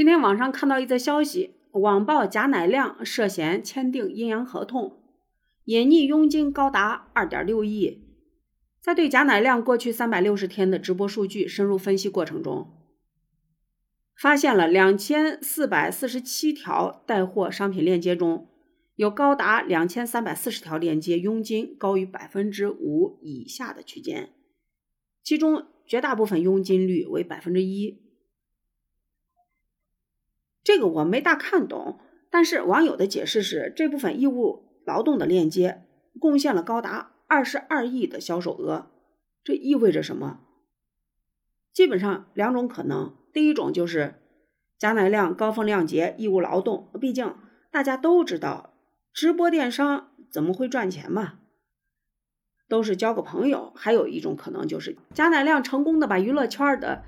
今天网上看到一则消息，网曝贾乃亮涉嫌签订阴阳合同，隐匿佣金高达二点六亿。在对贾乃亮过去三百六十天的直播数据深入分析过程中，发现了两千四百四十七条带货商品链接中，有高达两千三百四十条链接佣金高于百分之五以下的区间，其中绝大部分佣金率为百分之一。这个我没大看懂，但是网友的解释是，这部分义务劳动的链接贡献了高达二十二亿的销售额，这意味着什么？基本上两种可能，第一种就是贾乃亮高风亮节义务劳动，毕竟大家都知道，直播电商怎么会赚钱嘛，都是交个朋友。还有一种可能就是贾乃亮成功的把娱乐圈的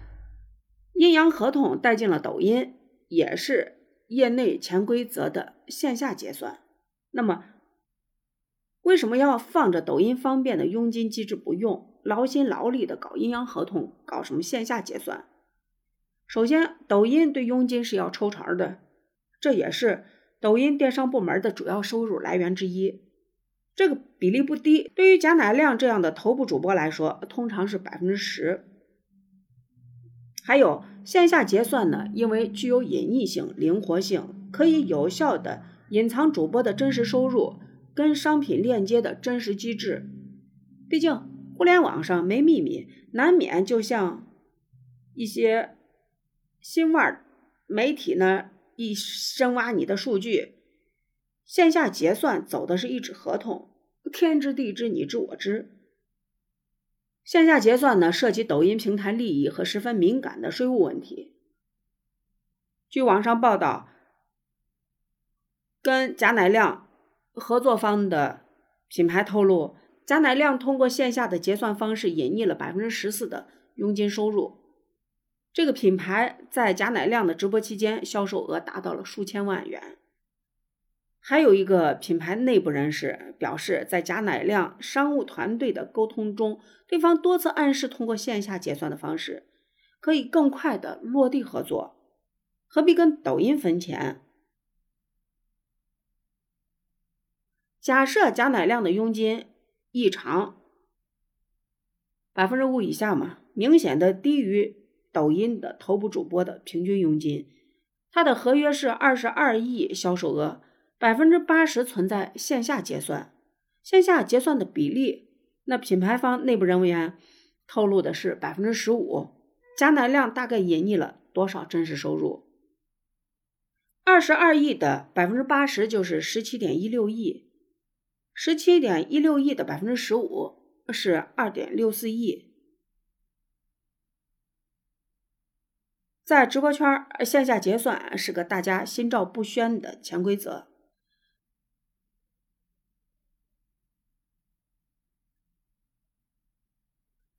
阴阳合同带进了抖音。也是业内潜规则的线下结算。那么，为什么要放着抖音方便的佣金机制不用，劳心劳力的搞阴阳合同，搞什么线下结算？首先，抖音对佣金是要抽成的，这也是抖音电商部门的主要收入来源之一，这个比例不低。对于贾乃亮这样的头部主播来说，通常是百分之十。还有线下结算呢，因为具有隐匿性、灵活性，可以有效的隐藏主播的真实收入跟商品链接的真实机制。毕竟互联网上没秘密，难免就像一些新腕媒体呢一深挖你的数据，线下结算走的是一纸合同，天知地知，你知我知。线下结算呢，涉及抖音平台利益和十分敏感的税务问题。据网上报道，跟贾乃亮合作方的品牌透露，贾乃亮通过线下的结算方式隐匿了百分之十四的佣金收入。这个品牌在贾乃亮的直播期间，销售额达到了数千万元。还有一个品牌内部人士表示，在贾乃亮商务团队的沟通中，对方多次暗示通过线下结算的方式，可以更快的落地合作，何必跟抖音分钱？假设贾乃亮的佣金异常百分之五以下嘛，明显的低于抖音的头部主播的平均佣金，他的合约是二十二亿销售额。百分之八十存在线下结算，线下结算的比例，那品牌方内部人员透露的是百分之十五。贾乃亮大概隐匿了多少真实收入？二十二亿的百分之八十就是十七点一六亿，十七点一六亿的百分之十五是二点六四亿。在直播圈，线下结算是个大家心照不宣的潜规则。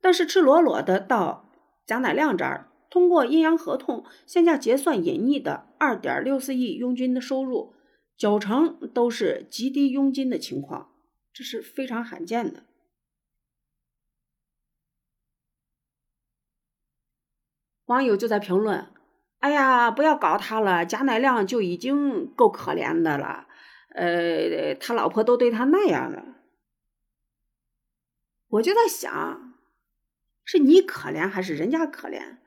但是赤裸裸的到贾乃亮这儿，通过阴阳合同线下结算隐匿的二点六四亿佣金的收入，九成都是极低佣金的情况，这是非常罕见的。网友就在评论：“哎呀，不要搞他了，贾乃亮就已经够可怜的了，呃，他老婆都对他那样了。”我就在想。是你可怜还是人家可怜？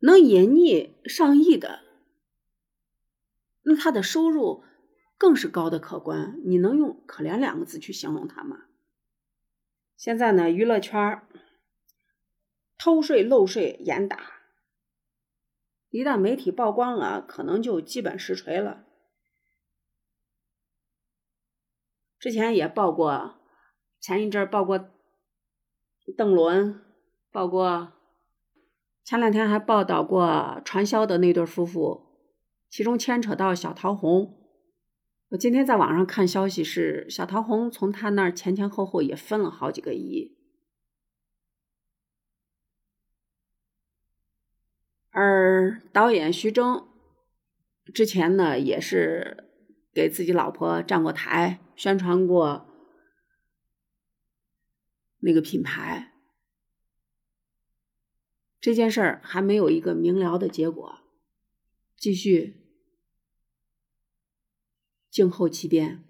能隐匿上亿的，那他的收入更是高的可观。你能用“可怜”两个字去形容他吗？现在呢，娱乐圈偷税漏税严打，一旦媒体曝光了，可能就基本实锤了。之前也报过，前一阵报过邓伦。报过，前两天还报道过传销的那对夫妇，其中牵扯到小桃红。我今天在网上看消息是，小桃红从他那儿前前后后也分了好几个亿。而导演徐峥之前呢，也是给自己老婆站过台，宣传过那个品牌。这件事儿还没有一个明了的结果继续静候其变。